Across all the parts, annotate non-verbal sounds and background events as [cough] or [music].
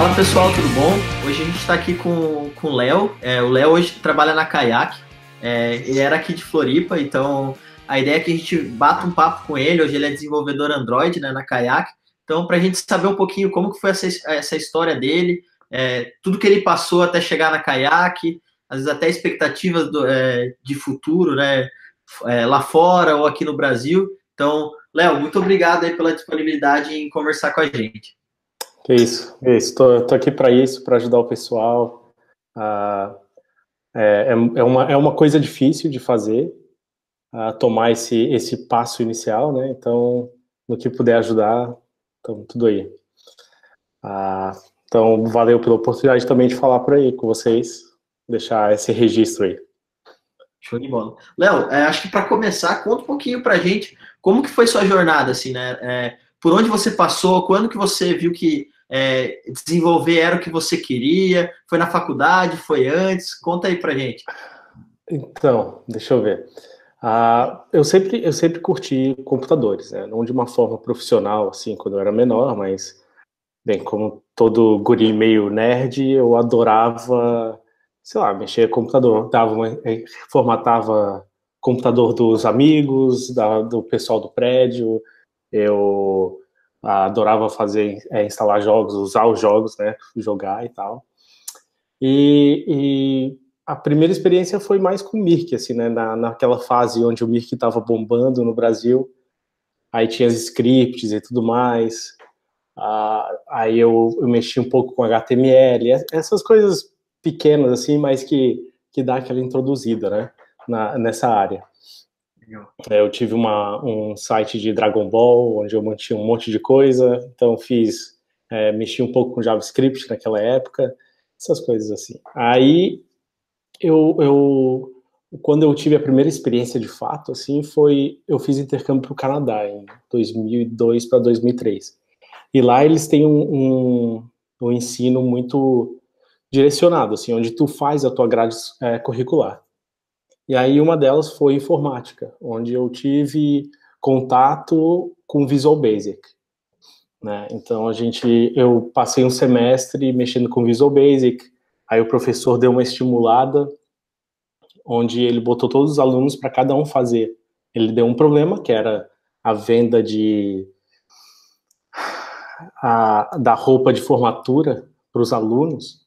Fala pessoal, tudo bom? Hoje a gente está aqui com, com o Léo. É, o Léo hoje trabalha na Kayak. É, ele era aqui de Floripa, então a ideia é que a gente bata um papo com ele. Hoje ele é desenvolvedor Android né, na Kayak. Então, para a gente saber um pouquinho como que foi essa, essa história dele, é, tudo que ele passou até chegar na Kayak, às vezes até expectativas do, é, de futuro, né? É, lá fora ou aqui no Brasil. Então, Léo, muito obrigado aí pela disponibilidade em conversar com a gente. Que isso, que isso. Tô, aqui para isso, para ajudar o pessoal. Ah, é, é, uma, é uma coisa difícil de fazer, a tomar esse, esse passo inicial, né? Então, no que puder ajudar, tudo aí. Ah, então, valeu pela oportunidade também de falar por aí com vocês, deixar esse registro aí. Show de bola. Léo, é, acho que para começar, conta um pouquinho para gente como que foi sua jornada, assim, né? É, por onde você passou, quando que você viu que é, desenvolver era o que você queria? Foi na faculdade? Foi antes? Conta aí pra gente. Então, deixa eu ver. Ah, eu, sempre, eu sempre curti computadores, né? não de uma forma profissional, assim, quando eu era menor, mas, bem, como todo guri meio nerd, eu adorava, sei lá, mexer com computador, dava uma, eh, formatava computador dos amigos, da, do pessoal do prédio, eu adorava fazer, é, instalar jogos, usar os jogos, né, jogar e tal. E, e, a primeira experiência foi mais com o Mirk, assim, né, na, naquela fase onde o Mirk estava bombando no Brasil, aí tinha as scripts e tudo mais, ah, aí eu, eu mexi um pouco com HTML, essas coisas pequenas, assim, mas que, que dá aquela introduzida, né, na, nessa área. É, eu tive uma, um site de Dragon Ball, onde eu mantinha um monte de coisa, então fiz, é, mexi um pouco com JavaScript naquela época, essas coisas assim. Aí, eu, eu, quando eu tive a primeira experiência de fato, assim, foi, eu fiz intercâmbio para o Canadá, em 2002 para 2003. E lá eles têm um, um, um, ensino muito direcionado, assim, onde tu faz a tua grade é, curricular. E aí uma delas foi informática, onde eu tive contato com Visual Basic. Né? Então a gente, eu passei um semestre mexendo com Visual Basic, aí o professor deu uma estimulada, onde ele botou todos os alunos para cada um fazer. Ele deu um problema, que era a venda de a, da roupa de formatura para os alunos,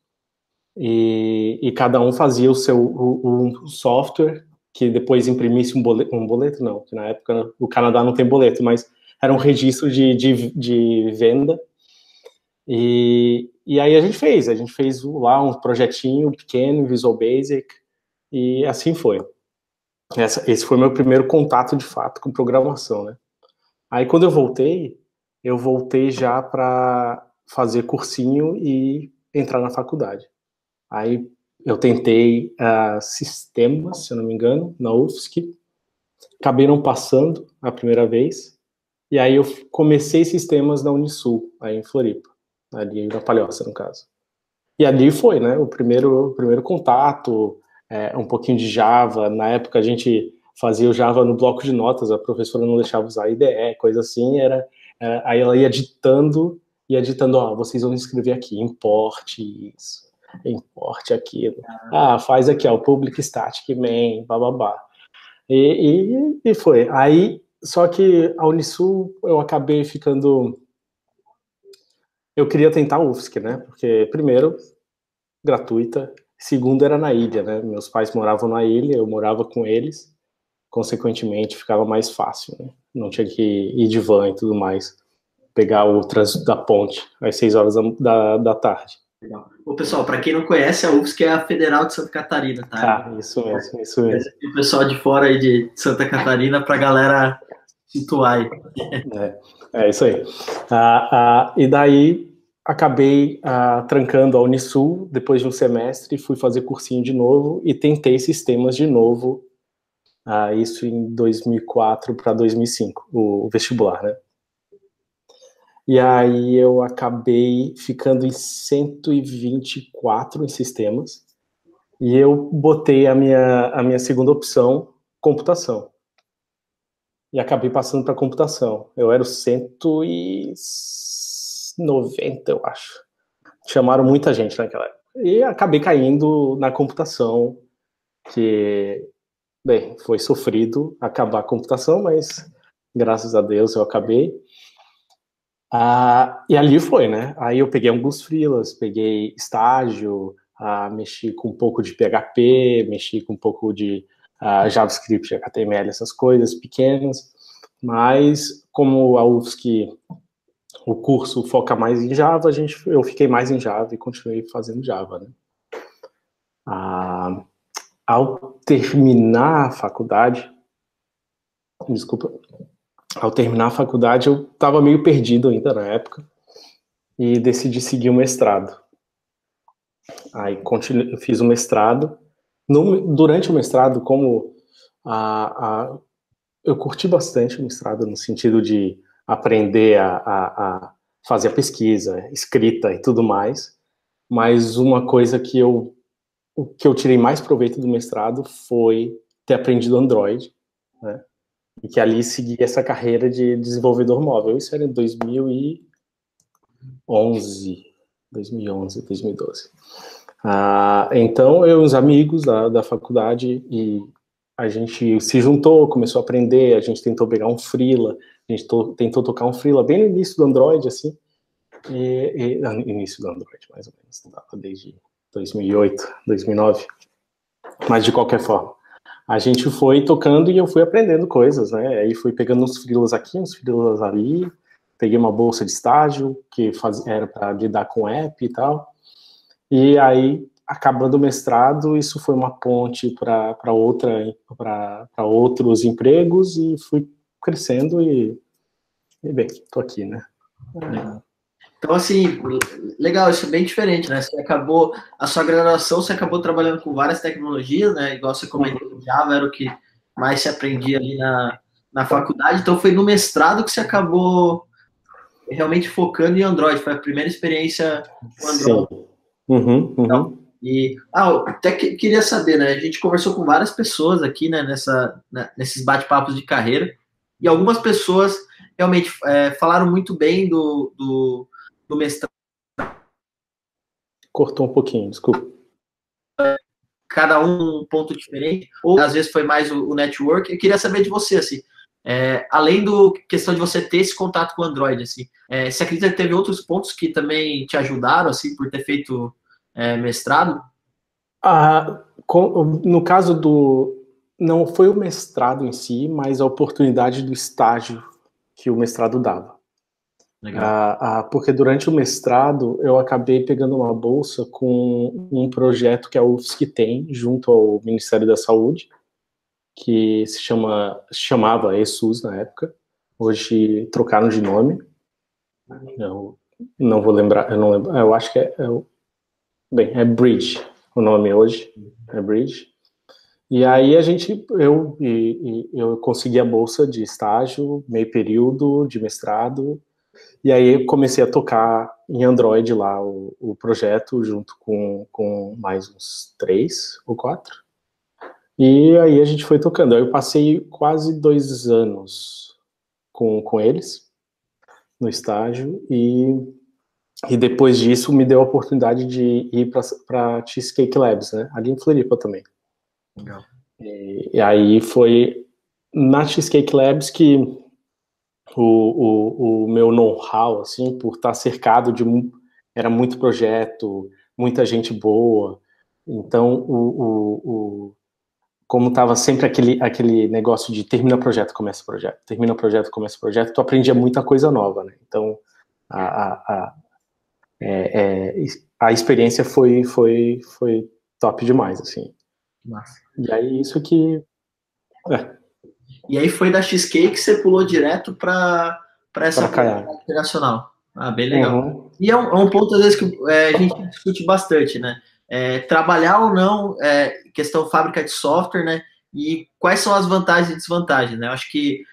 e, e, cada um fazia o seu software que depois imprimisse um boleto, um boleto não, que na época o Canadá não tem boleto, mas era um registro de, de, de venda. E, e aí a gente fez, a gente fez lá um projetinho pequeno, Visual Basic, e assim foi. Essa, esse foi meu primeiro contato de fato com programação, né? Aí quando eu voltei, eu voltei já para fazer cursinho e entrar na faculdade. Aí eu tentei uh, sistemas, se eu não me engano, na UFSC. Acabei não passando a primeira vez. E aí eu comecei sistemas na Unisul, aí em Floripa, ali na Palhoça, no caso. E ali foi, né, o primeiro, o primeiro contato, é, um pouquinho de Java. Na época a gente fazia o Java no bloco de notas, a professora não deixava usar IDE, coisa assim, era, era aí ela ia ditando, ia ditando, ó, vocês vão escrever aqui, importe isso [laughs] importe aquilo. Ah, faz aqui, ó, o public static main, bababá. E, e, e foi. Aí, só que a Unisul eu acabei ficando. Eu queria tentar a UFSC, né? Porque, primeiro, gratuita. Segundo, era na ilha, né? Meus pais moravam na ilha, eu morava com eles. Consequentemente, ficava mais fácil, né? Não tinha que ir de van e tudo mais. Pegar o trânsito da ponte às seis horas da, da tarde. Legal. O pessoal, para quem não conhece, a UFSC é a Federal de Santa Catarina, tá? Ah, isso mesmo, isso mesmo. O pessoal de fora aí de Santa Catarina, para a galera situar aí. É, é isso aí. Ah, ah, e daí acabei ah, trancando a Unisul depois de um semestre, fui fazer cursinho de novo e tentei sistemas de novo, ah, isso em 2004 para 2005, o, o vestibular, né? E aí eu acabei ficando em 124 em sistemas. E eu botei a minha, a minha segunda opção, computação. E acabei passando para computação. Eu era o 190, eu acho. chamaram muita gente naquela época. E acabei caindo na computação, que, bem, foi sofrido acabar a computação, mas graças a Deus eu acabei. Ah, e ali foi, né? Aí eu peguei alguns freelas, peguei estágio, ah, mexi com um pouco de PHP, mexi com um pouco de ah, JavaScript, HTML, essas coisas pequenas. Mas como a UFSC, o curso foca mais em Java, a gente, eu fiquei mais em Java e continuei fazendo Java, né? Ah, ao terminar a faculdade, desculpa, ao terminar a faculdade eu estava meio perdido ainda na época e decidi seguir o mestrado. Aí continu, fiz o mestrado. No, durante o mestrado, como a, a, eu curti bastante o mestrado no sentido de aprender a, a, a fazer a pesquisa, escrita e tudo mais, mas uma coisa que eu o que eu tirei mais proveito do mestrado foi ter aprendido Android, né? E que ali segui essa carreira de desenvolvedor móvel. Isso era em 2011, 2011, 2012. Ah, então, eu e os amigos da, da faculdade e a gente se juntou, começou a aprender, a gente tentou pegar um freela, a gente to, tentou tocar um freela bem no início do Android, assim, e, e, não, início do Android, mais ou menos, desde 2008, 2009, mas de qualquer forma. A gente foi tocando e eu fui aprendendo coisas, né? Aí fui pegando uns frilas aqui, uns frilas ali, peguei uma bolsa de estágio que faz, era para lidar com app e tal. E aí, acabando o mestrado, isso foi uma ponte para outra para outros empregos e fui crescendo e, e bem, tô aqui, né? É. Então, assim, legal, isso é bem diferente, né? Você acabou, a sua graduação, você acabou trabalhando com várias tecnologias, né? Igual você comentou, Java era o que mais se aprendia ali na, na faculdade. Então, foi no mestrado que você acabou realmente focando em Android. Foi a primeira experiência com Android. Sim. Uhum, uhum. Então, e, ah, até que, queria saber, né? A gente conversou com várias pessoas aqui, né? Nessa, né, nesses bate-papos de carreira. E algumas pessoas realmente é, falaram muito bem do, do do mestrado. Cortou um pouquinho, desculpa. Cada um um ponto diferente, ou às vezes foi mais o, o network. Eu queria saber de você, assim, é, além do questão de você ter esse contato com o Android, assim, é, você acredita que teve outros pontos que também te ajudaram, assim, por ter feito é, mestrado? Ah, com, no caso do. Não foi o mestrado em si, mas a oportunidade do estágio que o mestrado dava. Ah, ah, porque durante o mestrado eu acabei pegando uma bolsa com um projeto que a UFSC tem junto ao Ministério da Saúde, que se chama chamava ESUS na época. Hoje trocaram de nome. Eu não vou lembrar, eu não lembro. Eu acho que é, é bem, é Bridge o nome hoje, é Bridge. E aí a gente, eu, eu consegui a bolsa de estágio, meio período de mestrado, e aí comecei a tocar em Android lá o, o projeto, junto com, com mais uns três ou quatro. E aí a gente foi tocando. Aí eu passei quase dois anos com, com eles no estágio e, e depois disso me deu a oportunidade de ir para Cheesecake Labs, né? Ali em Floripa também. Legal. E, e aí foi na Cheesecake Labs que o, o, o meu know-how, assim, por estar cercado de era muito projeto, muita gente boa. Então, o, o, o como estava sempre aquele, aquele negócio de termina projeto, começa projeto, termina projeto, começa projeto, tu aprendia muita coisa nova, né? Então, a, a, a, é, é, a experiência foi, foi, foi top demais, assim. Nossa. E aí, isso que... É, e aí foi da Cheesecake que você pulou direto para essa internacional. Ah, bem legal. Uhum. E é um, é um, ponto, às vezes, que é, a gente discute bastante, né? É, trabalhar ou não, é, questão fábrica de software, né? E quais são as vantagens e desvantagens, né? Eu acho que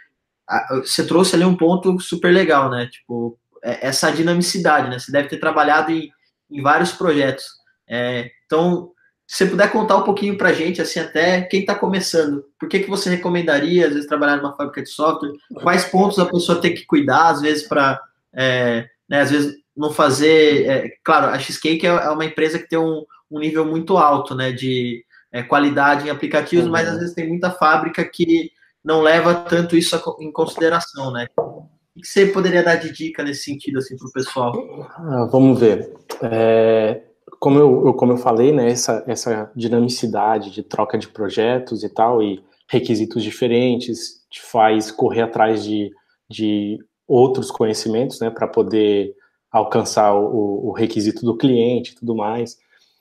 a, você trouxe ali um ponto super legal, né? Tipo, é, essa dinamicidade, né? Você deve ter trabalhado em, em vários projetos. É, então, se você puder contar um pouquinho para a gente, assim, até quem está começando, por que, que você recomendaria, às vezes, trabalhar numa fábrica de software? Quais pontos a pessoa tem que cuidar, às vezes, para, é, né, às vezes, não fazer. É, claro, a Cheesecake é, é uma empresa que tem um, um nível muito alto né, de é, qualidade em aplicativos, uhum. mas às vezes tem muita fábrica que não leva tanto isso em consideração, né? O que você poderia dar de dica nesse sentido assim, para o pessoal? Ah, vamos ver. É, como, eu, como eu falei, né, essa, essa dinamicidade de troca de projetos e tal, e requisitos diferentes, te faz correr atrás de, de outros conhecimentos, né, para poder alcançar o, o, requisito do cliente e tudo mais.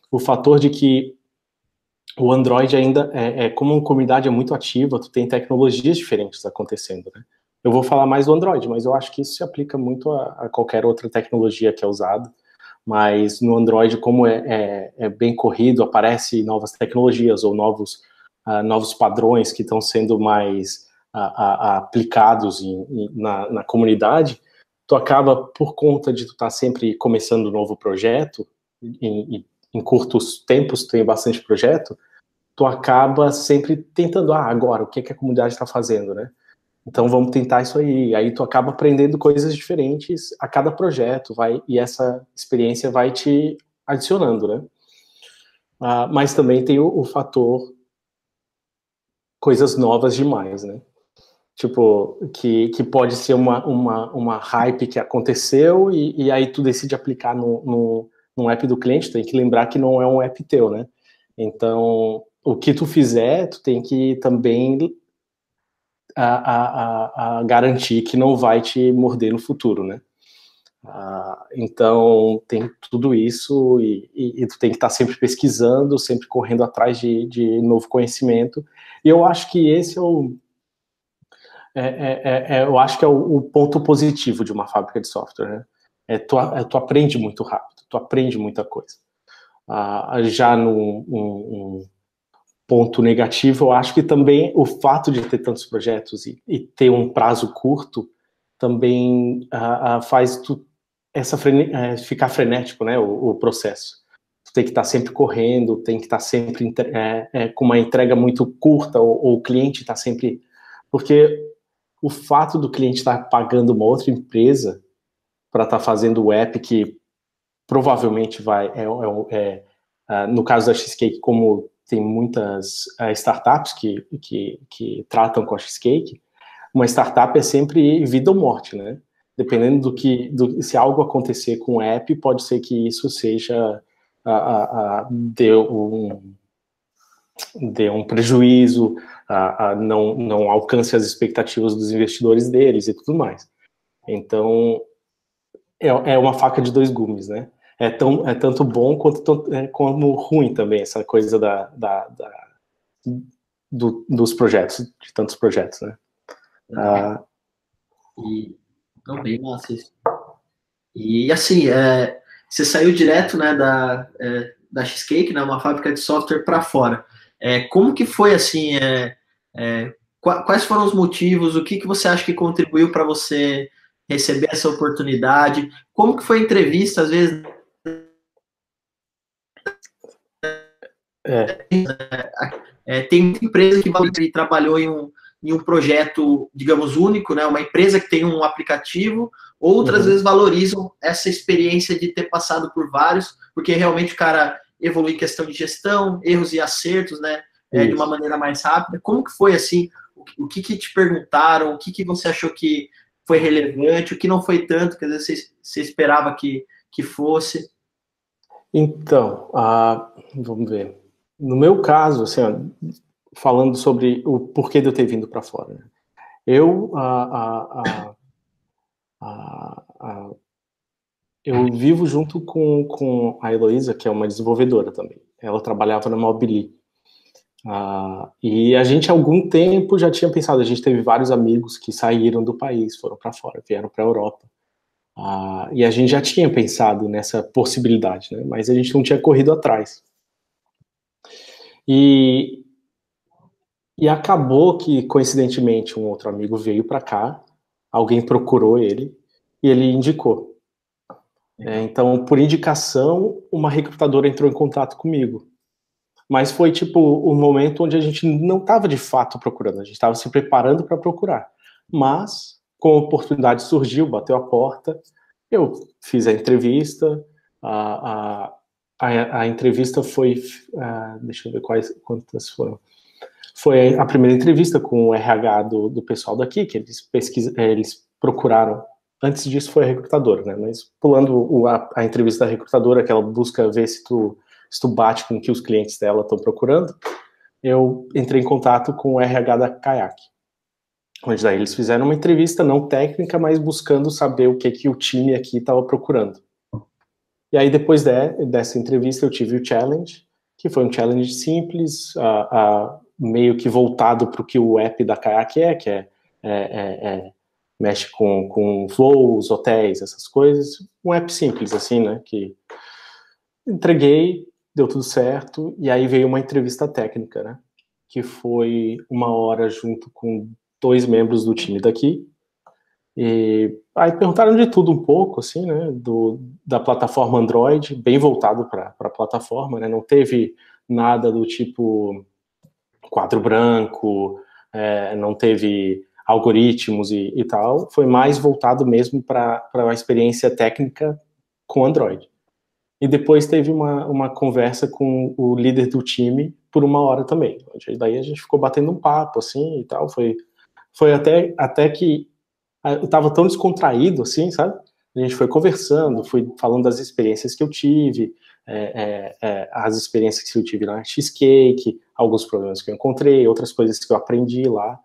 O fator de que o Android ainda é, é, como uma comunidade é muito ativa, tu tem tecnologias diferentes acontecendo, né? Eu vou falar mais do Android, mas eu acho que isso se aplica muito a, a qualquer outra tecnologia que é usada. Mas no Android, como é, é, é bem corrido, aparecem novas tecnologias ou novos, uh, novos padrões que estão sendo mais aplicados em, em, na, na, comunidade, tu acaba, por conta de tu estar tá sempre começando um novo projeto, em, em curtos tempos tem bastante projeto, tu acaba sempre tentando, ah, agora, o que, é que a comunidade está fazendo, né? Então vamos tentar isso aí. Aí tu acaba aprendendo coisas diferentes a cada projeto, vai e essa experiência vai te adicionando, né? Ah, mas também tem o, o fator coisas novas demais, né? tipo, que, que pode ser uma, uma, uma hype que aconteceu e, e aí tu decide aplicar no, no, no app do cliente, tem que lembrar que não é um app teu, né? Então, o que tu fizer, tu tem que também a, a, a, garantir que não vai te morder no futuro, né? Ah, então, tem tudo isso e, e, e, tu tem que estar sempre pesquisando, sempre correndo atrás de, de novo conhecimento. E eu acho que esse é o, é, é, é, é, eu acho que é o, o, ponto positivo de uma fábrica de software, né? É tu, é, tu aprende muito rápido, tu aprende muita coisa. Ah, já no um, ponto negativo, eu acho que também o fato de ter tantos projetos e, e ter um prazo curto também ah, ah, faz tu essa frene, é, ficar frenético, né? O, o, processo. Tu tem que estar sempre correndo, tem que estar sempre é, com uma entrega muito curta, ou, ou o cliente está sempre porque o fato do cliente estar pagando uma outra empresa para estar tá fazendo o app que provavelmente vai é, é, é uh, no caso da Cheesecake como tem muitas uh, startups que, que, que tratam com a Cheesecake uma startup é sempre vida ou morte né dependendo do que do, se algo acontecer com o app pode ser que isso seja uh, dê um dê um prejuízo a, a não, não alcance as expectativas dos investidores deles e tudo mais. Então, é, é uma faca de dois gumes, né? É, tão, é tanto bom quanto é, como ruim também, essa coisa da, da, da do, dos projetos, de tantos projetos, né? Ah, e, não, bem massa isso. E, assim, é, você saiu direto, né, da, é, da Cheesecake, né, uma fábrica de software para fora. É, como que foi, assim, é, é, quais foram os motivos? O que, que você acha que contribuiu para você receber essa oportunidade? Como que foi a entrevista, às vezes? É. É, tem muita empresa que trabalhou em um, em um projeto, digamos, único, né? Uma empresa que tem um aplicativo, outras uhum. vezes valorizam essa experiência de ter passado por vários, porque realmente o cara evolui em questão de gestão, erros e acertos, né? é, de uma maneira mais rápida. Como que foi assim? O, que, que te perguntaram? O que, que você achou que foi relevante? O que não foi tanto? Que às vezes você, você esperava que, que fosse? Então, vamos ver. No meu caso, assim, falando sobre o porquê de eu ter vindo para fora. Né? Eu, eu vivo junto com, com a Heloísa, que é uma desenvolvedora também. Ela trabalhava na Mobili. Ah, e a gente, há algum tempo, já tinha pensado. A gente teve vários amigos que saíram do país, foram para fora, vieram para a Europa. Ah, e a gente já tinha pensado nessa possibilidade, né? mas a gente não tinha corrido atrás. E, e acabou que, coincidentemente, um outro amigo veio para cá, alguém procurou ele e ele indicou. É, então, por indicação, uma recrutadora entrou em contato comigo. Mas foi tipo o um momento onde a gente não estava de fato procurando, a gente estava se preparando para procurar. Mas, com a oportunidade surgiu, bateu a porta, Eu fiz a entrevista, a, a, a, a entrevista foi, uh, deixa eu ver quais, quantas foram. Foi a primeira entrevista com o RH do, do pessoal daqui, que eles, pesquisa, eles procuraram. Antes disso foi a recrutadora, né? Mas pulando o, a, a, entrevista da recrutadora, que ela busca ver se tu, se tu bate com o que os clientes dela estão procurando, eu entrei em contato com o RH da Kayak. Onde daí eles fizeram uma entrevista não técnica, mas buscando saber o que, que o time aqui estava procurando. E aí, depois de, dessa entrevista, eu tive o challenge, que foi um challenge simples, meio que voltado para o que o app da Kayak é, que é, é, é, é, mexe com, com voos, hotéis, essas coisas. Um app simples, assim, né? Que entreguei, deu tudo certo, e aí veio uma entrevista técnica, né? Que foi uma hora junto com dois membros do time daqui, e aí perguntaram de tudo um pouco, assim, né, do, da plataforma Android, bem voltado para a plataforma, né, não teve nada do tipo quadro branco, é, não teve algoritmos e, e, tal, foi mais voltado mesmo para a experiência técnica com Android. E depois teve uma, uma conversa com o líder do time por uma hora também. Daí a gente ficou batendo um papo, assim, e tal, foi, foi até, até que eu estava tão descontraído, assim, sabe? A gente foi conversando, fui falando das experiências que eu tive, é, é, é, as experiências que eu tive na Cheesecake, alguns problemas que eu encontrei, outras coisas que eu aprendi lá.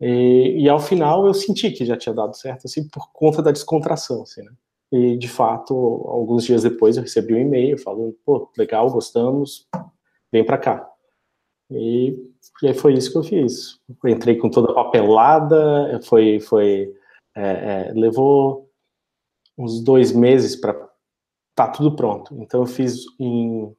E, e, ao final eu senti que já tinha dado certo, assim, por conta da descontração, assim, né? E, de fato, alguns dias depois eu recebi um e-mail falando, pô, legal, gostamos, vem para cá. E, e aí foi isso que eu fiz. Eu entrei com toda a papelada, foi, foi é, é, levou uns dois meses para tá tudo pronto. Então eu fiz em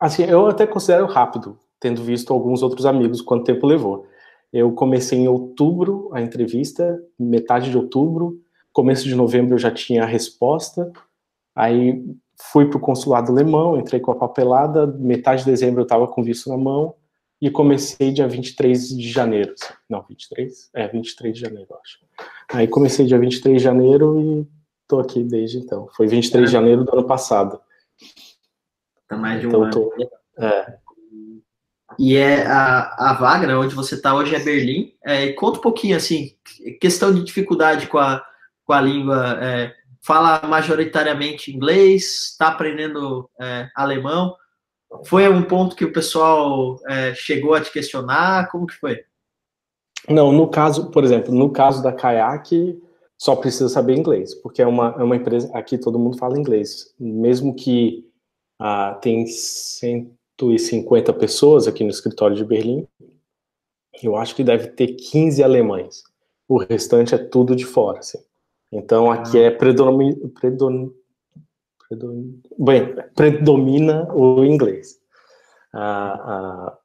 assim, eu até considero rápido, tendo visto alguns outros amigos quanto tempo levou. Eu comecei em outubro a entrevista, metade de outubro, começo de novembro eu já tinha a resposta. Aí fui para o consulado alemão, entrei com a papelada, metade de dezembro eu estava com visto na mão e comecei dia 23 de janeiro. Assim. Não, 23? É, 23 de janeiro, acho. Aí comecei dia 23 de janeiro e tô aqui desde então. Foi 23 é. de janeiro do ano passado. Tá mais de um então, ano. Tô, é. E é a, a vaga, né, onde você está hoje é Berlim. É, conta um pouquinho, assim, questão de dificuldade com a, com a língua. É, fala majoritariamente inglês, está aprendendo é, alemão. Foi um ponto que o pessoal é, chegou a te questionar? Como que foi? Não, no caso, por exemplo, no caso da Kayak, só precisa saber inglês, porque é uma, é uma empresa, aqui todo mundo fala inglês. Mesmo que ah, tem 150 pessoas aqui no escritório de Berlim, eu acho que deve ter 15 alemães. O restante é tudo de fora, assim. Então aqui ah. é predomina, predomina, bem, predomina o inglês. Ah, ah,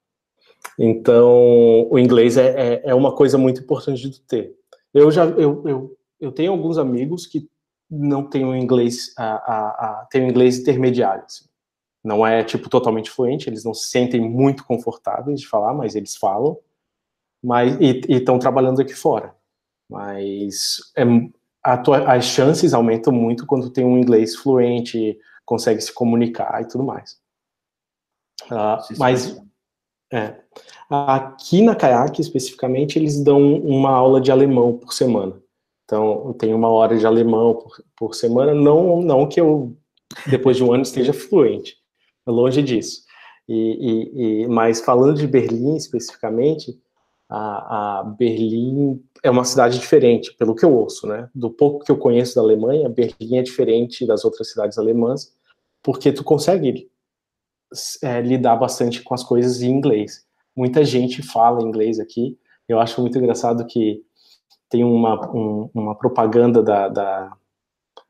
então, o inglês é, é, é, uma coisa muito importante de ter. Eu já eu, eu, eu tenho alguns amigos que não têm o inglês a, a, a têm o inglês intermediário. Assim. Não é tipo totalmente fluente, eles não se sentem muito confortáveis de falar, mas eles falam. Mas e estão trabalhando aqui fora. Mas é, tua, as chances aumentam muito quando tem um inglês fluente, consegue se comunicar e tudo mais. Uh, mas é. Aqui na Kayak, especificamente, eles dão uma aula de alemão por semana. Então, eu tenho uma hora de alemão por, por semana, não, não que eu, depois de um ano, esteja fluente, é longe disso. E, e, e, mas falando de Berlim especificamente, a, a, Berlim é uma cidade diferente, pelo que eu ouço, né? Do pouco que eu conheço da Alemanha, Berlim é diferente das outras cidades alemãs, porque tu consegue é, lidar bastante com as coisas em inglês. Muita gente fala inglês aqui. Eu acho muito engraçado que tem uma, um, uma propaganda da, da,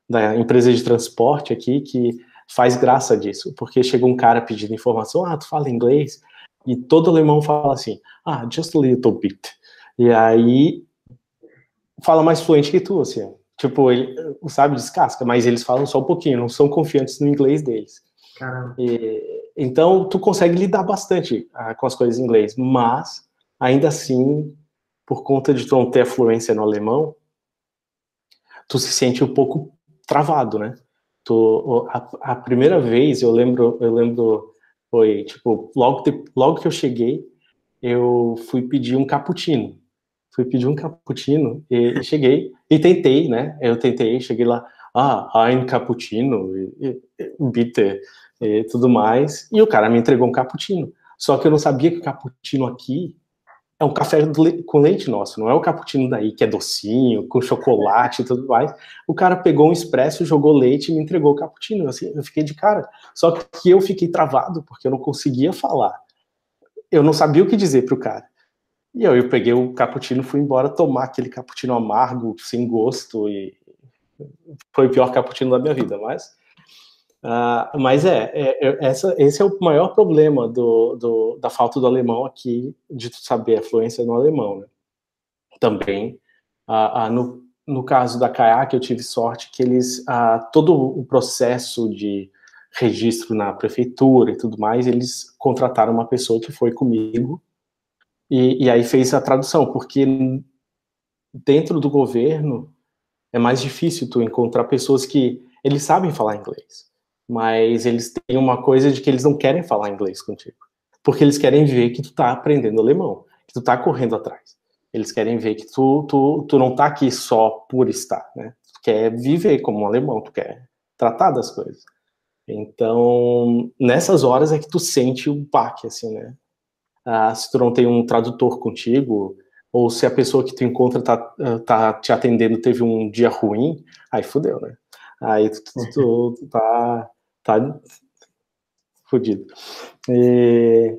da, empresa de transporte aqui que faz graça disso, porque chega um cara pedindo informação, ah, tu fala inglês? E todo alemão fala assim, ah, just a little bit. E aí fala mais fluente que tu, assim. Tipo, ele, sabe, descasca, mas eles falam só um pouquinho, não são confiantes no inglês deles. E, então, tu consegue lidar bastante ah, com as coisas em inglês, mas, ainda assim, por conta de tu não ter a fluência no alemão, tu se sente um pouco travado, né? Tu, a, a primeira vez eu lembro, eu lembro foi tipo logo logo que eu cheguei, eu fui pedir um cappuccino. Fui pedir um cappuccino e cheguei e tentei, né? Eu tentei, cheguei lá, ah, ein cappuccino, bitter e tudo mais, e o cara me entregou um cappuccino. Só que eu não sabia que o cappuccino aqui é um café com leite nosso, não é o cappuccino daí que é docinho, com chocolate e tudo mais. O cara pegou um expresso, jogou leite e me entregou o cappuccino. Assim, eu fiquei de cara. Só que eu fiquei travado porque eu não conseguia falar. Eu não sabia o que dizer pro cara. E eu, eu peguei o cappuccino, fui embora tomar aquele cappuccino amargo, sem gosto e foi o pior cappuccino da minha vida, mas Uh, mas é, é, é, essa, esse é o maior problema do, do, da falta do alemão aqui, de saber a fluência no alemão. Né? Também, uh, uh, no, no caso da Kayak, eu tive sorte que eles, todo o processo de registro na prefeitura e tudo mais, eles contrataram uma pessoa que foi comigo e, e aí fez a tradução, porque dentro do governo é mais difícil tu encontrar pessoas que eles sabem falar inglês mas eles têm uma coisa de que eles não querem falar inglês contigo, porque eles querem ver que tu tá aprendendo alemão, que tu tá correndo atrás. Eles querem ver que tu, tu, tu não tá aqui só por estar, né? Tu quer viver como um alemão, tu quer tratar das coisas. Então, nessas horas é que tu sente o baque, assim, né? Ah, se tu não tem um tradutor contigo, ou se a pessoa que tu encontra tá, tá te atendendo teve um dia ruim, aí fudeu, né? Aí tu, tu, tu, tu tá tá fodido. E...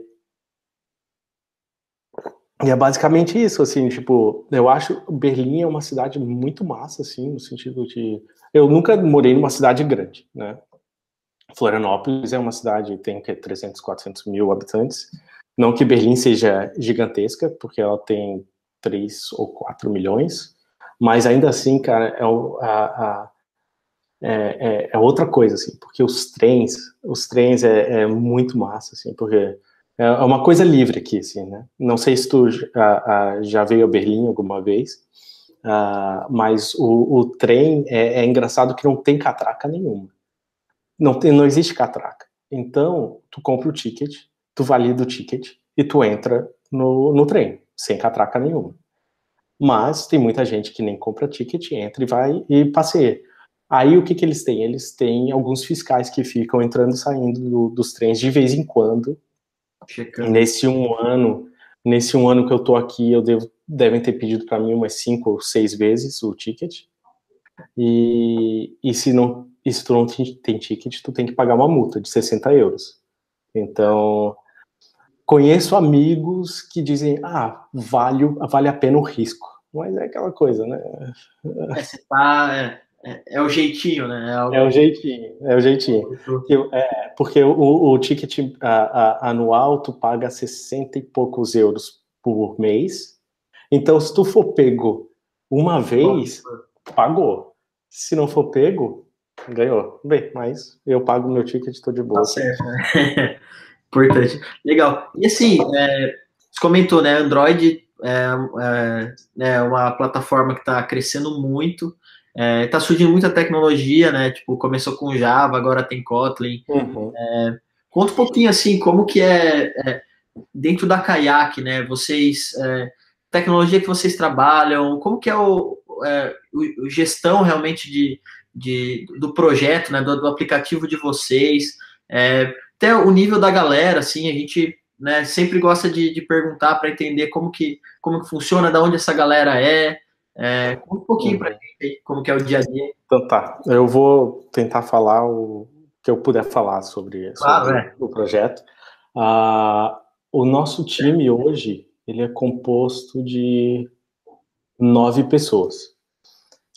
e é basicamente isso, assim, tipo, eu acho Berlim é uma cidade muito massa, assim, no sentido de... Eu nunca morei numa cidade grande, né? Florianópolis é uma cidade, tem que 300, 400 mil habitantes. Não que Berlim seja gigantesca, porque ela tem 3 ou 4 milhões, mas ainda assim, cara, é a, a, é, é, é, outra coisa, assim, porque os trens, os trens é, é, muito massa, assim, porque é, é uma coisa livre aqui, assim, né? Não sei se tu já veio a Berlim alguma vez, uh, mas o, o trem é, é, engraçado que não tem catraca nenhuma. Não, tem, não existe catraca. Então, tu compra o ticket, tu valida o ticket e tu entra no, no trem, sem catraca nenhuma. Mas tem muita gente que nem compra ticket, entra e vai e passeia. Aí o que, que eles têm? Eles têm alguns fiscais que ficam entrando e saindo do, dos trens de vez em quando. Checando. Nesse um ano, nesse um ano que eu tô aqui, eu devo, devem ter pedido para mim umas cinco ou seis vezes o ticket. E, e se não, e se tu não tem ticket, tu tem que pagar uma multa de 60 euros. Então, conheço amigos que dizem, ah, vale, vale a pena o risco. Mas é aquela coisa, né? É, você tá, é é, é, o jeitinho, né? É, algo... é, o jeitinho, é o jeitinho. Porque, é, porque o, o ticket a, a, anual tu paga 60 e poucos euros por mês. Então, se tu for pego uma vez, pagou. Se não for pego, ganhou. Bem, mas eu pago meu ticket, estou de boa. Tá certo, né? [laughs] Importante. Legal. E assim, é, você comentou, né? Android é, é, é uma plataforma que está crescendo muito. É, tá surgindo muita tecnologia, né? Tipo, começou com Java, agora tem Kotlin. Uhum. É, conta um pouquinho assim, como que é, é dentro da Kayak, né? Vocês é, tecnologia que vocês trabalham, como que é o, é, o gestão realmente de, de, do projeto, né? Do, do aplicativo de vocês, é, até o nível da galera, assim, a gente né, sempre gosta de, de perguntar para entender como que, como que funciona, da onde essa galera é. É, conta um pouquinho para gente como que é o dia a dia. Então tá, eu vou tentar falar o que eu puder falar sobre, claro, sobre é. o projeto. Ah, o nosso time hoje, ele é composto de nove pessoas.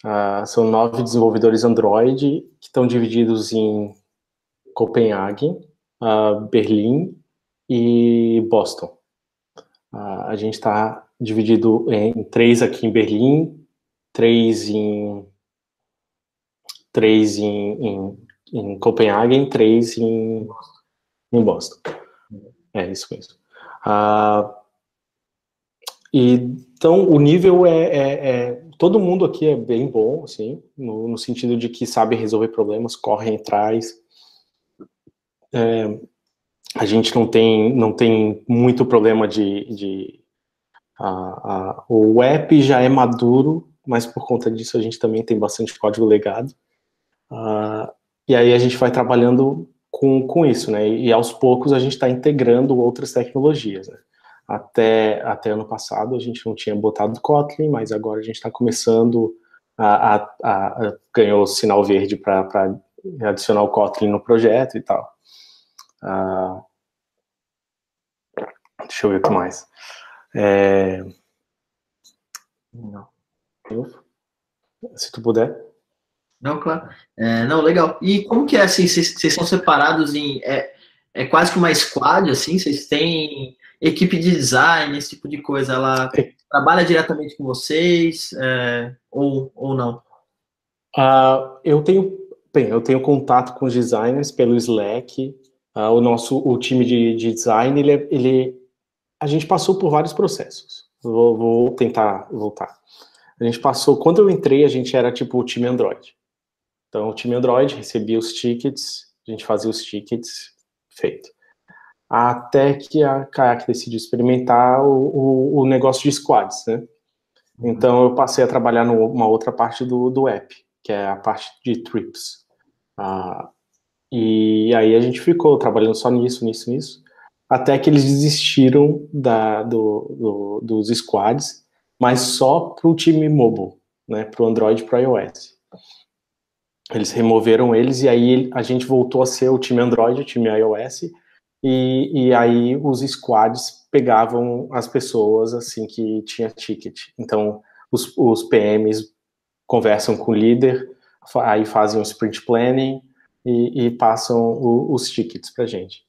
Ah, são nove desenvolvedores Android que estão divididos em Copenhague, ah, Berlim e Boston. A gente está dividido em três aqui em Berlim, três em três em, em, em Copenhague, três em, em Boston. É isso mesmo. Uh, e, então, o nível é, é, é, Todo mundo aqui é bem bom, assim, no, no sentido de que sabe resolver problemas, correm atrás. É, a gente não tem, não tem muito problema de. de a, a, o app já é maduro, mas por conta disso a gente também tem bastante código legado. Uh, e aí a gente vai trabalhando com, com isso, né? E, aos poucos a gente está integrando outras tecnologias, né? Até, até ano passado a gente não tinha botado Kotlin, mas agora a gente está começando a, a, a, ganhou sinal verde para adicionar o Kotlin no projeto e tal. Uh, deixa eu ver o que mais. É, não. Se tu puder. Não, claro. É, não, legal. E como que é assim? Vocês são separados em. É, é quase que uma squad, assim? Vocês têm equipe de design, esse tipo de coisa? Ela é. trabalha diretamente com vocês é, ou, ou não? Uh, eu tenho. Bem, eu tenho contato com os designers pelo Slack. Uh, o nosso o time de, de design, ele, é, ele, a gente passou por vários processos. Vou, vou tentar voltar. A gente passou, quando eu entrei, a gente era tipo o time Android. Então, o time Android recebia os tickets, a gente fazia os tickets, feito. Até que a Kayak decidiu experimentar o, o, o negócio de squads, né? Uhum. Então, eu passei a trabalhar numa outra parte do, do app, que é a parte de trips. Ah, e aí a gente ficou trabalhando só nisso, nisso, nisso, até que eles desistiram da, do, do, dos squads, mas só para o time mobile, né, para o Android e para o iOS. Eles removeram eles e aí a gente voltou a ser o time Android, o time iOS, e, e aí os squads pegavam as pessoas assim que tinha ticket. Então os, os PMs conversam com o líder, aí fazem o sprint planning e, e passam o, os tickets para gente.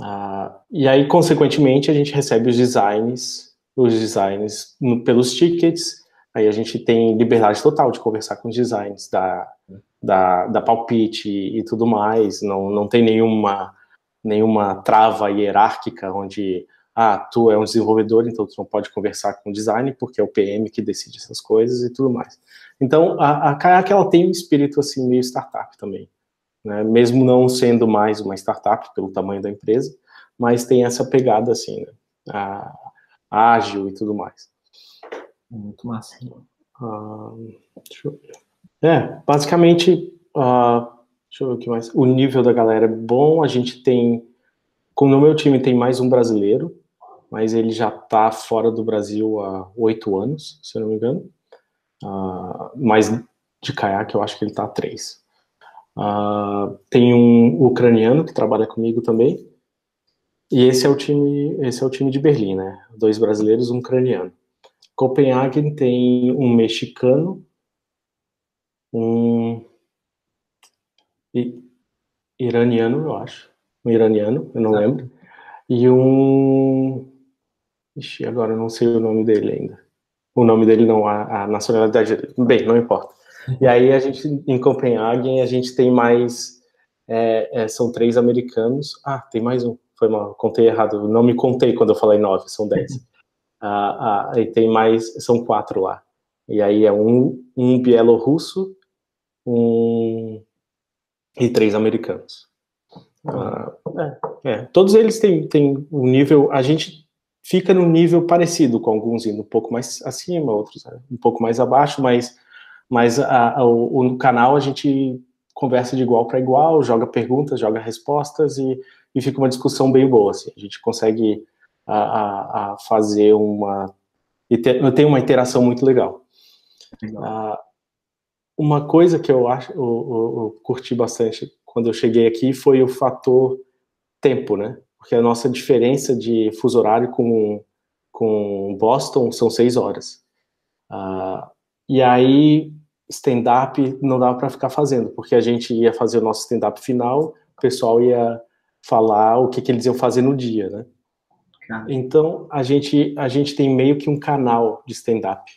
Ah, e aí, consequentemente, a gente recebe os designs, os designs pelos tickets. Aí a gente tem liberdade total de conversar com os designs, da, da, da palpite e, e tudo mais. Não, não tem nenhuma, nenhuma trava hierárquica onde ah, tu é um desenvolvedor, então tu não pode conversar com o design, porque é o PM que decide essas coisas e tudo mais. Então, a, a Kayak, ela tem um espírito, assim, meio startup também, né? mesmo não sendo mais uma startup pelo tamanho da empresa, mas tem essa pegada, assim, né? a, ágil e tudo mais. Muito massa. Ah, deixa eu ver. É, basicamente, uh, deixa eu ver o que mais. O nível da galera é bom. A gente tem, como no meu time tem mais um brasileiro, mas ele já está fora do Brasil há oito anos, se eu não me engano. Uh, mas de caiaque eu acho que ele está há três. Uh, tem um ucraniano que trabalha comigo também. E esse é o time, esse é o time de Berlim, né? Dois brasileiros, um ucraniano. Copenhagen tem um mexicano, um iraniano, eu acho. Um iraniano, eu não ah. lembro. E um. Ixi, agora eu não sei o nome dele ainda. O nome dele não, a, a nacionalidade dele. Bem, não importa. E aí a gente, em Copenhague, a gente tem mais. É, é, são três americanos. Ah, tem mais um. Foi mal, contei errado. Não me contei quando eu falei nove, são dez. [laughs] ah, ah, e tem mais, são quatro lá. E aí é um, um bielorrusso, um, e três americanos. Ah, é, é. Todos eles têm, têm um nível. A gente fica num nível parecido com alguns indo um pouco mais acima, outros né, um pouco mais abaixo, mas, mas a, a, o, no canal a gente conversa de igual para igual, joga perguntas, joga respostas e, e fica uma discussão bem boa. Assim. A gente consegue a, a fazer uma. Tem uma interação muito legal. legal. Ah, uma coisa que eu acho, eu, eu, eu, curti bastante quando eu cheguei aqui foi o fator tempo, né? Porque a nossa diferença de fuso horário com, com Boston são seis horas. Uh, e aí, stand-up não dava para ficar fazendo, porque a gente ia fazer o nosso stand-up final, o pessoal ia falar o que, que eles iam fazer no dia, né? Então, a gente, a gente tem meio que um canal de stand-up.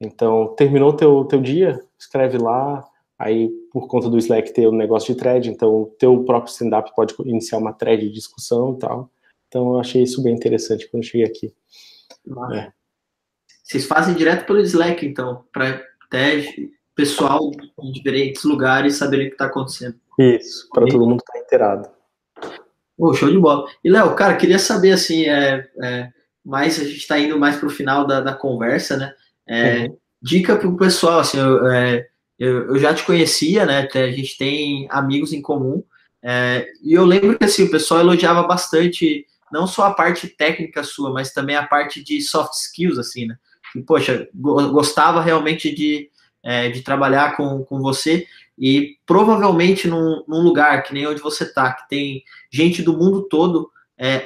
Então, terminou teu teu dia, escreve lá, aí por conta do Slack ter o um negócio de thread, então teu próprio stand-up pode iniciar uma thread de discussão e tal. Então, eu achei isso bem interessante quando cheguei aqui. É. Vocês fazem direto pelo Slack, então, para até pessoal em diferentes lugares saberem o que está acontecendo. Isso, para todo mundo estar tá inteirado. Oh, show de bola. E, Léo, cara, queria saber, assim, é, é, mais, a gente está indo mais para o final da, da, conversa, né? É, uhum. Dica para o pessoal, assim, eu, é, eu, eu, já te conhecia, né? A gente tem amigos em comum, é, e eu lembro que, assim, o pessoal elogiava bastante, não só a parte técnica sua, mas também a parte de soft skills, assim, né? Poxa, gostava realmente de, é, de trabalhar com, com você e provavelmente num, num, lugar que nem onde você está, que tem gente do mundo todo, é,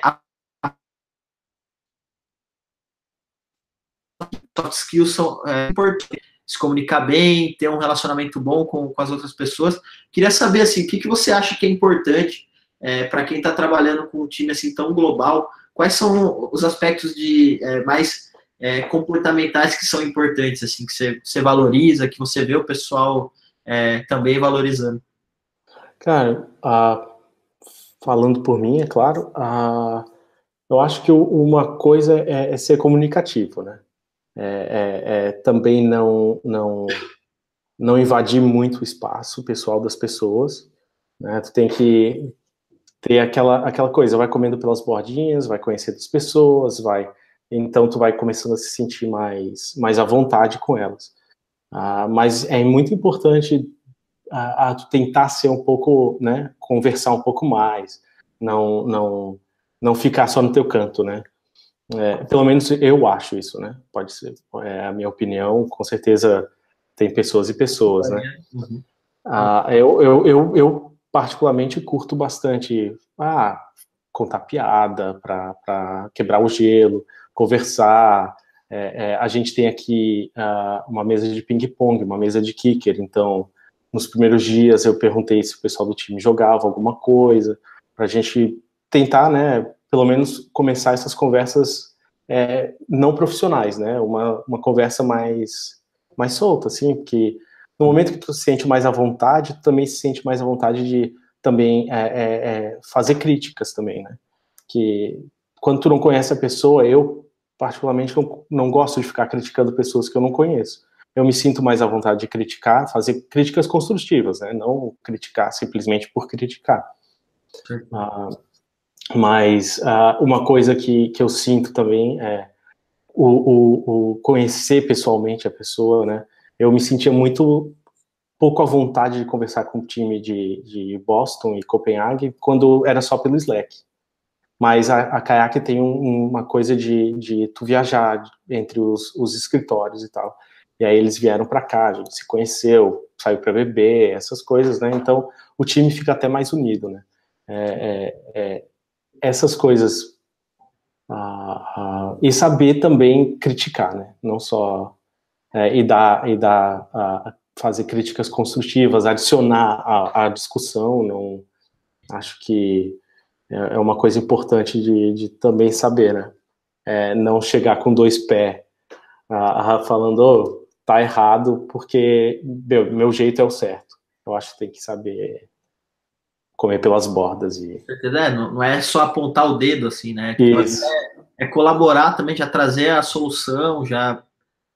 soft skills são é, importantes. Se comunicar bem, ter um relacionamento bom com, com as outras pessoas. Queria saber assim, o que, que você acha que é importante é, para quem está trabalhando com um time assim tão global? Quais são os aspectos de é, mais é, comportamentais que são importantes, assim, que você, você valoriza, que você vê o pessoal é, também valorizando? Cara, falando por mim, é claro, eu acho que uma coisa é, é ser comunicativo, né? É, é, é, também não, não, não invadir muito o espaço pessoal das pessoas, né? Tu tem que ter aquela, aquela coisa, vai comendo pelas bordinhas, vai conhecendo as pessoas, vai então tu vai começando a se sentir mais, mais à vontade com elas. Ah, mas é muito importante a, tu tentar ser um pouco, né, conversar um pouco mais, não, não, não ficar só no teu canto, né? É, pelo menos eu acho isso, né? Pode ser, é a minha opinião, com certeza tem pessoas e pessoas, né? Uhum. Ah, eu, eu, eu, eu, particularmente curto bastante ah, contar piada para quebrar o gelo, conversar. É, é, a gente tem aqui uh, uma mesa de ping-pong, uma mesa de kicker, então nos primeiros dias eu perguntei se o pessoal do time jogava alguma coisa, para a gente tentar, né, pelo menos começar essas conversas é, não profissionais, né, uma, uma conversa mais, mais solta, assim, porque no momento que tu se sente mais à vontade, tu também se sente mais à vontade de também é, é, é fazer críticas também, né, que quando tu não conhece a pessoa, eu particularmente não, não gosto de ficar criticando pessoas que eu não conheço. Eu me sinto mais à vontade de criticar, fazer críticas construtivas, né? Não criticar simplesmente por criticar. Uh, mas uh, uma coisa que, que eu sinto também é o, o, o, conhecer pessoalmente a pessoa, né? Eu me sentia muito pouco à vontade de conversar com o time de, de Boston e Copenhague quando era só pelo Slack. Mas a, a Kayak tem um, uma coisa de, de tu viajar entre os, os escritórios e tal. E aí eles vieram para cá, a gente se conheceu, saiu para beber, essas coisas, né? Então o time fica até mais unido, né? É, é, é, essas coisas e saber também criticar, né? Não só é, e dar e dar fazer críticas construtivas, adicionar a discussão. Não acho que é, uma coisa importante de, de também saber, né? É, não chegar com dois pés falando, oh, tá errado, porque meu, meu jeito é o certo. Eu acho que tem que saber comer pelas bordas. E... É, não, é só apontar o dedo, assim, né? É, é colaborar também, já trazer a solução, já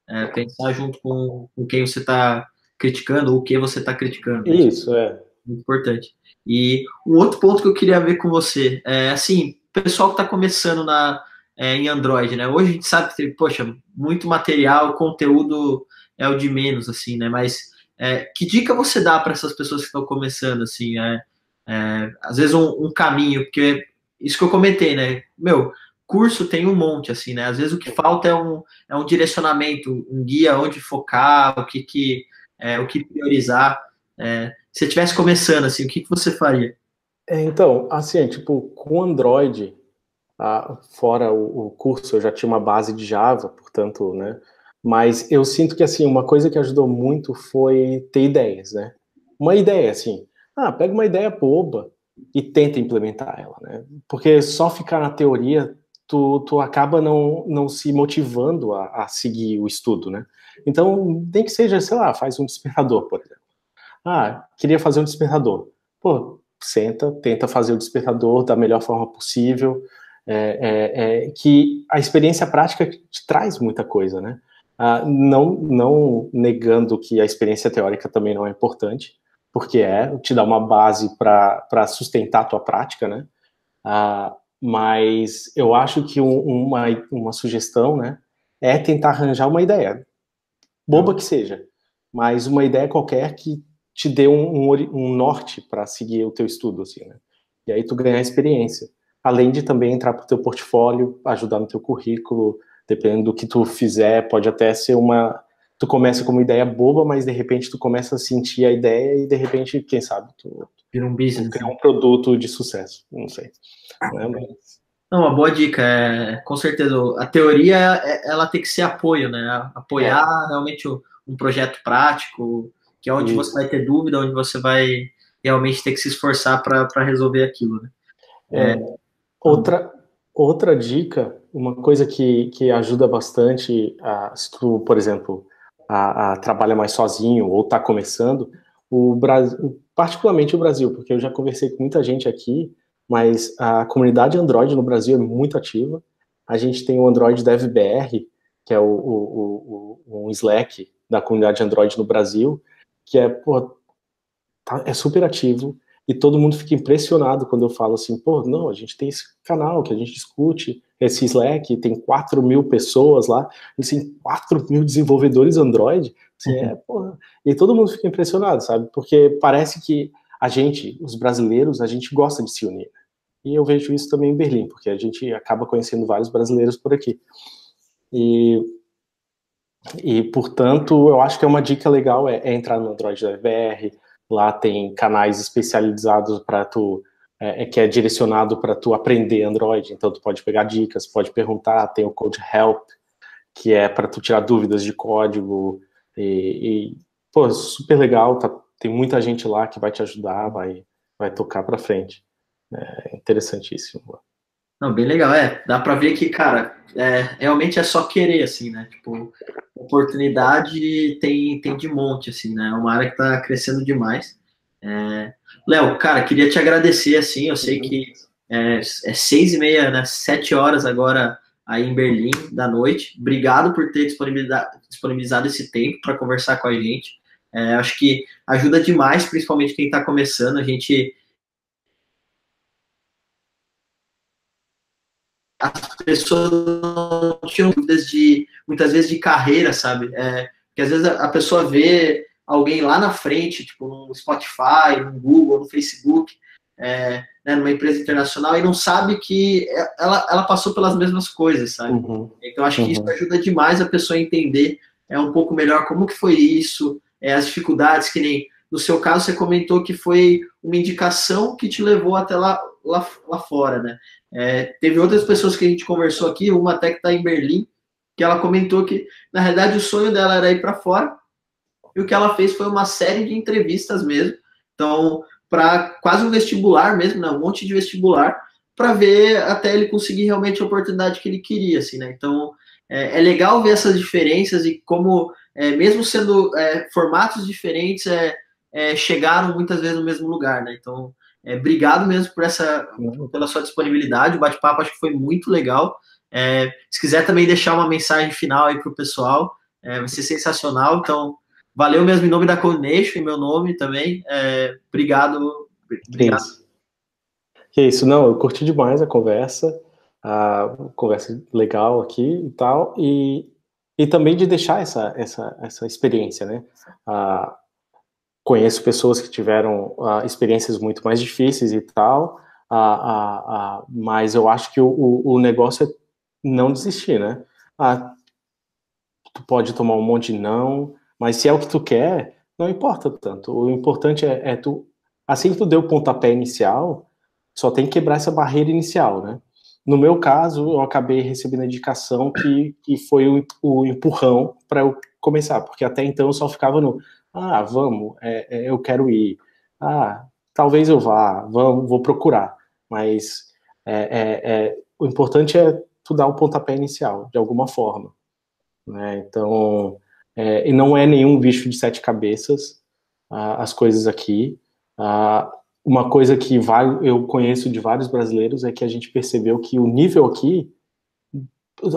é, pensar junto com, com quem você está criticando, ou o que você está criticando. Isso, é. Muito importante. E um outro ponto que eu queria ver com você é assim, pessoal que está começando na, é, em Android, né? Hoje a gente sabe que poxa, muito material, conteúdo é o de menos, assim, né? Mas é, que dica você dá para essas pessoas que estão começando, assim? É, é, às vezes um, um, caminho, porque isso que eu comentei, né? Meu, curso tem um monte, assim, né? Às vezes o que falta é um, é um direcionamento, um guia onde focar, o que, que, é, o que priorizar. É, se estivesse começando, assim, o que, que você faria? É, então, assim, é, tipo, com Android, fora o, o, curso, eu já tinha uma base de Java, portanto, né? Mas eu sinto que, assim, uma coisa que ajudou muito foi ter ideias, né? Uma ideia, assim, ah, pega uma ideia boba e tenta implementar ela, né? Porque só ficar na teoria, tu, tu acaba não, não se motivando a, a seguir o estudo, né? Então, tem que seja, sei lá, faz um despertador, por exemplo. Ah, queria fazer um despertador. Pô, senta, tenta fazer o despertador da melhor forma possível. é, é, é, que a experiência prática te traz muita coisa, né? Ah, não, não negando que a experiência teórica também não é importante, porque é, te dá uma base para sustentar a tua prática, né? Ah, mas eu acho que um, uma, uma sugestão, né, é tentar arranjar uma ideia, boba que seja, mas uma ideia qualquer que te dê um, um, um norte para seguir o teu estudo, assim, né? E aí tu ganhar experiência. Além de também entrar para o teu portfólio, ajudar no teu currículo, dependendo do que tu fizer, pode até ser uma... Tu começa com uma ideia boba, mas de repente tu começa a sentir a ideia e de repente, quem sabe, tu, Vira um business. cria um produto de sucesso, não sei. Né? Mas... Não, uma boa dica, é, com certeza, a teoria, é, ela tem que ser apoio, né? Apoiar é. realmente um projeto prático, que é onde Isso. você vai ter dúvida, onde você vai realmente ter que se esforçar para resolver aquilo, né? É, é, outra, outra dica, uma coisa que, que ajuda bastante, a, se tu, por exemplo, a, a trabalha mais sozinho ou está começando, o Brasil, particularmente o Brasil, porque eu já conversei com muita gente aqui, mas a comunidade Android no Brasil é muito ativa. A gente tem o Android Dev BR, que é o, o, o, um Slack da comunidade Android no Brasil, que é, pô, tá, é super ativo, e todo mundo fica impressionado quando eu falo assim, pô, não, a gente tem esse canal que a gente discute, esse Slack, tem 4 mil pessoas lá, assim, 4 mil desenvolvedores Android, assim, é, porra, e todo mundo fica impressionado, sabe, porque parece que a gente, os brasileiros, a gente gosta de se unir, e eu vejo isso também em Berlim, porque a gente acaba conhecendo vários brasileiros por aqui, e e, portanto, eu acho que é uma dica legal é, é entrar no Android da lá tem canais especializados para tu, é, é, que é direcionado para tu aprender Android, então tu pode pegar dicas, pode perguntar, tem o Code Help, que é para tu tirar dúvidas de código, e, e pô, super legal, tá, tem muita gente lá que vai te ajudar, vai, vai tocar para frente. É interessantíssimo. Não, bem legal, é. Dá para ver que, cara, é, realmente é só querer, assim, né? Tipo, oportunidade tem, tem de monte, assim, né? É uma área que tá crescendo demais. É... Léo, cara, queria te agradecer, assim, eu sei que é, é seis e meia, né? Sete horas agora aí em Berlim da noite. Obrigado por ter disponibilizado esse tempo para conversar com a gente. É, acho que ajuda demais, principalmente quem está começando. A gente as pessoas não tinham dúvidas de, muitas vezes, de carreira, sabe? É, porque às vezes a, a, pessoa vê alguém lá na frente, tipo no Spotify, no Google, no Facebook, é, né, numa empresa internacional, e não sabe que ela, ela passou pelas mesmas coisas, sabe? Uhum. Então acho que uhum. isso ajuda demais a pessoa a entender é, um pouco melhor como que foi isso, é, as dificuldades, que nem no seu caso você comentou que foi uma indicação que te levou até lá, lá, lá fora, né? É, teve outras pessoas que a gente conversou aqui, uma até que está em Berlim, que ela comentou que, na realidade, o sonho dela era ir para fora, e o que ela fez foi uma série de entrevistas mesmo, então, para quase um vestibular mesmo, né, um monte de vestibular, para ver até ele conseguir realmente a oportunidade que ele queria, assim, né, então, é, é legal ver essas diferenças e como, é, mesmo sendo é, formatos diferentes, é, é, chegaram muitas vezes no mesmo lugar, né, então, é, obrigado mesmo por essa, pela sua disponibilidade. O bate-papo acho que foi muito legal. É, se quiser também deixar uma mensagem final aí para o pessoal, é, vai ser sensacional. Então, valeu mesmo em nome da Coordination, em meu nome também. É, obrigado. Obrigado. Isso. Que isso, não, eu curti demais a conversa, a conversa legal aqui e tal, e, e também de deixar essa, essa, essa experiência, né? A, conheço pessoas que tiveram uh, experiências muito mais difíceis e tal, uh, uh, mas eu acho que o, o, negócio é não desistir, né? tu pode tomar um monte de não, mas se é o que tu quer, não importa tanto. O importante é, é tu, assim que tu deu o pontapé inicial, só tem que quebrar essa barreira inicial, né? No meu caso, eu acabei recebendo a indicação que, que foi o, o empurrão para eu começar, porque até então eu só ficava no ah, vamos, é, é, eu quero ir. Ah, talvez eu vá, vamos, vou procurar. Mas é, é, é, o importante é tu dar o pontapé inicial, de alguma forma. Né? Então, é, e não é nenhum bicho de sete cabeças, ah, as coisas aqui. Ah, uma coisa que vai, eu conheço de vários brasileiros é que a gente percebeu que o nível aqui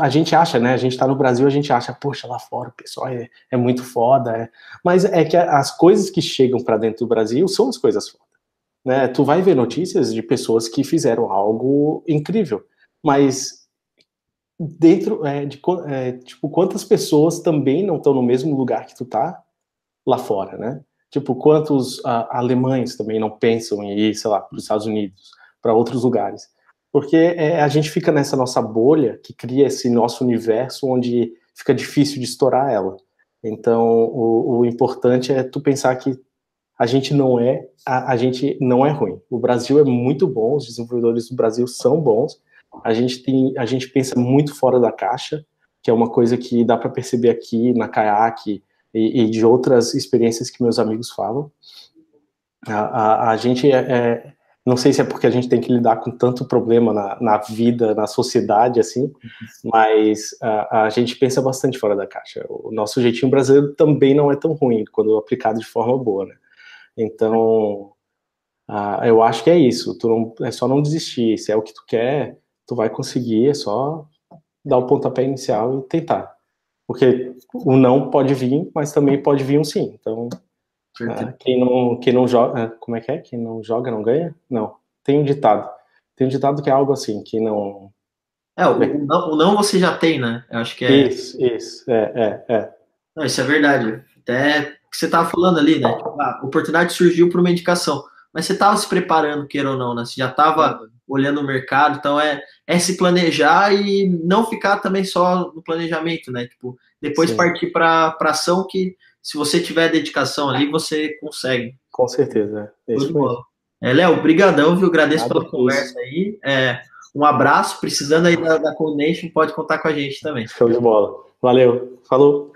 a gente acha, né? A gente tá no Brasil, a gente acha, poxa, lá fora o pessoal é, é muito foda, é. mas é que as coisas que chegam para dentro do Brasil são as coisas foda, né? Tu vai ver notícias de pessoas que fizeram algo incrível, mas dentro é, de é, tipo quantas pessoas também não estão no mesmo lugar que tu tá lá fora, né? Tipo quantos a, alemães também não pensam em ir, sei lá, para os Estados Unidos, para outros lugares, porque é, a gente fica nessa nossa bolha que cria esse nosso universo onde fica difícil de estourar ela. Então o, o importante é tu pensar que a gente não é a, a gente não é ruim. O Brasil é muito bom, os desenvolvedores do Brasil são bons a gente tem, a gente pensa muito fora da caixa, que é uma coisa que dá para perceber aqui na Kayak e, e, de outras experiências que meus amigos falam. A, a, a gente é, é, não sei se é porque a gente tem que lidar com tanto problema na, na vida, na sociedade, assim, mas a, a, gente pensa bastante fora da caixa. O nosso jeitinho brasileiro também não é tão ruim quando aplicado de forma boa, né? Então, eu acho que é isso. Tu não, é só não desistir. Se é o que tu quer, tu vai conseguir, é só dar o pontapé inicial e tentar. Porque o não pode vir, mas também pode vir um sim. Então, é, quem, não, quem não joga, é, como é que é? Quem não joga não ganha? Não. Tem um ditado. Tem um ditado que é algo assim, que não. É, o não, o não você já tem, né? Eu acho que é. Isso, isso, é, é, é. Não, isso é verdade. Até que você estava falando ali, né? Tipo, a oportunidade surgiu por uma indicação mas você estava se preparando, queira ou não, né? Você já estava olhando o mercado, então é, é se planejar e não ficar também só no planejamento, né? Tipo, depois Sim. partir para ação que se você tiver dedicação ali, você consegue. Com certeza. É. É, Léo, brigadão, viu? Agradeço Nada pela conversa aí. É, um abraço, precisando aí da, da pode contar com a gente também. Show de bola. Valeu. Falou.